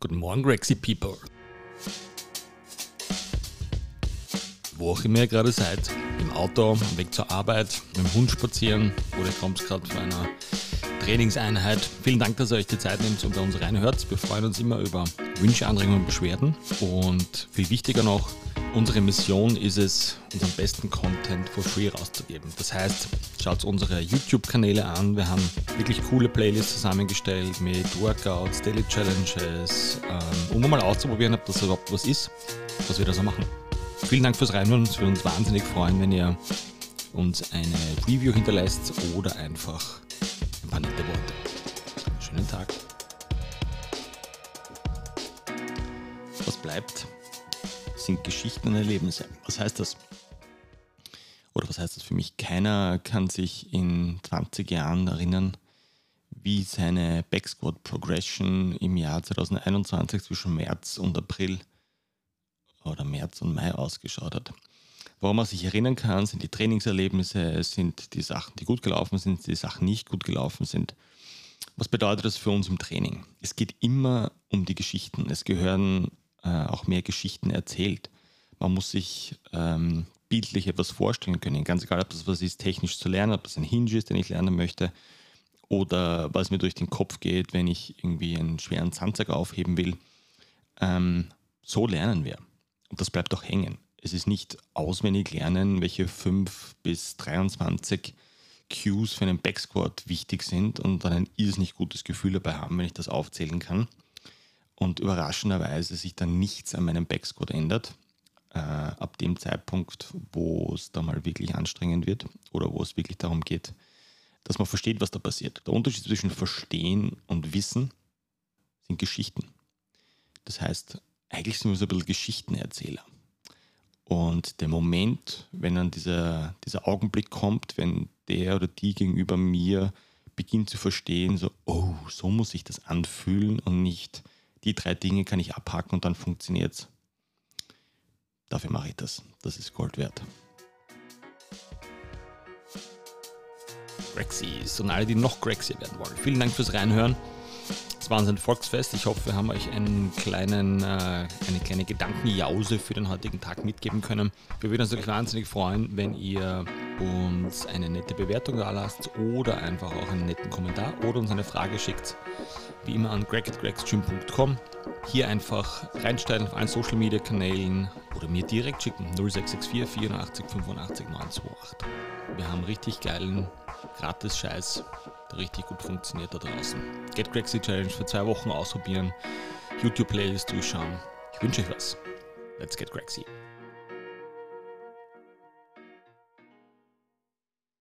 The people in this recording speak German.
Guten Morgen, Grexy People. Wo auch immer ihr gerade seid, im Auto, Weg zur Arbeit, mit dem Hund spazieren oder kommt gerade von einer Trainingseinheit. Vielen Dank, dass ihr euch die Zeit nehmt und bei uns reinhört. Wir freuen uns immer über Wünsche, Anregungen und Beschwerden. Und viel wichtiger noch, Unsere Mission ist es, unseren besten Content for free rauszugeben. Das heißt, schaut unsere YouTube-Kanäle an. Wir haben wirklich coole Playlists zusammengestellt mit Workouts, Daily Challenges, ähm, um mal auszuprobieren, ob das überhaupt was ist, was wir da so machen. Vielen Dank fürs Reinhören. Es würde uns wahnsinnig freuen, wenn ihr uns eine Review hinterlässt oder einfach nette Worte. Schönen Tag. Was bleibt? sind Geschichten und Erlebnisse. Was heißt das? Oder was heißt das für mich? Keiner kann sich in 20 Jahren erinnern, wie seine Backsquat Progression im Jahr 2021 zwischen März und April oder März und Mai ausgeschaut hat. Woran man sich erinnern kann, sind die Trainingserlebnisse, sind die Sachen, die gut gelaufen sind, die Sachen nicht gut gelaufen sind. Was bedeutet das für uns im Training? Es geht immer um die Geschichten. Es gehören äh, auch mehr Geschichten erzählt. Man muss sich ähm, bildlich etwas vorstellen können. Ganz egal, ob das was ist, technisch zu lernen, ob das ein Hinge ist, den ich lernen möchte, oder was mir durch den Kopf geht, wenn ich irgendwie einen schweren Sandsack aufheben will. Ähm, so lernen wir. Und das bleibt auch hängen. Es ist nicht auswendig lernen, welche 5 bis 23 Cues für einen Backsquat wichtig sind und dann ein irrsinnig gutes Gefühl dabei haben, wenn ich das aufzählen kann und überraschenderweise sich dann nichts an meinem Backsquat ändert, äh, ab dem Zeitpunkt, wo es da mal wirklich anstrengend wird oder wo es wirklich darum geht, dass man versteht, was da passiert. Der Unterschied zwischen Verstehen und Wissen sind Geschichten. Das heißt, eigentlich sind wir so ein bisschen Geschichtenerzähler. Und der Moment, wenn dann dieser, dieser Augenblick kommt, wenn der oder die gegenüber mir beginnt zu verstehen, so, oh, so muss sich das anfühlen und nicht, die drei Dinge kann ich abhaken und dann funktioniert es. Dafür mache ich das. Das ist Gold wert. Grexies und alle, die noch Grexier werden wollen. Vielen Dank fürs Reinhören. Ein Volksfest. Ich hoffe, wir haben euch einen kleinen, äh, eine kleine Gedankenjause für den heutigen Tag mitgeben können. Wir würden uns natürlich wahnsinnig freuen, wenn ihr uns eine nette Bewertung da lasst oder einfach auch einen netten Kommentar oder uns eine Frage schickt. Wie immer an greg.gregsgym.com. Hier einfach reinstellen auf allen Social Media Kanälen oder mir direkt schicken 0664 84 85 928. Wir haben richtig geilen Gratis-Scheiß, der richtig gut funktioniert da draußen. Get Grexy Challenge für zwei Wochen ausprobieren, YouTube-Playlist durchschauen. Ich wünsche euch was. Let's get Grexy.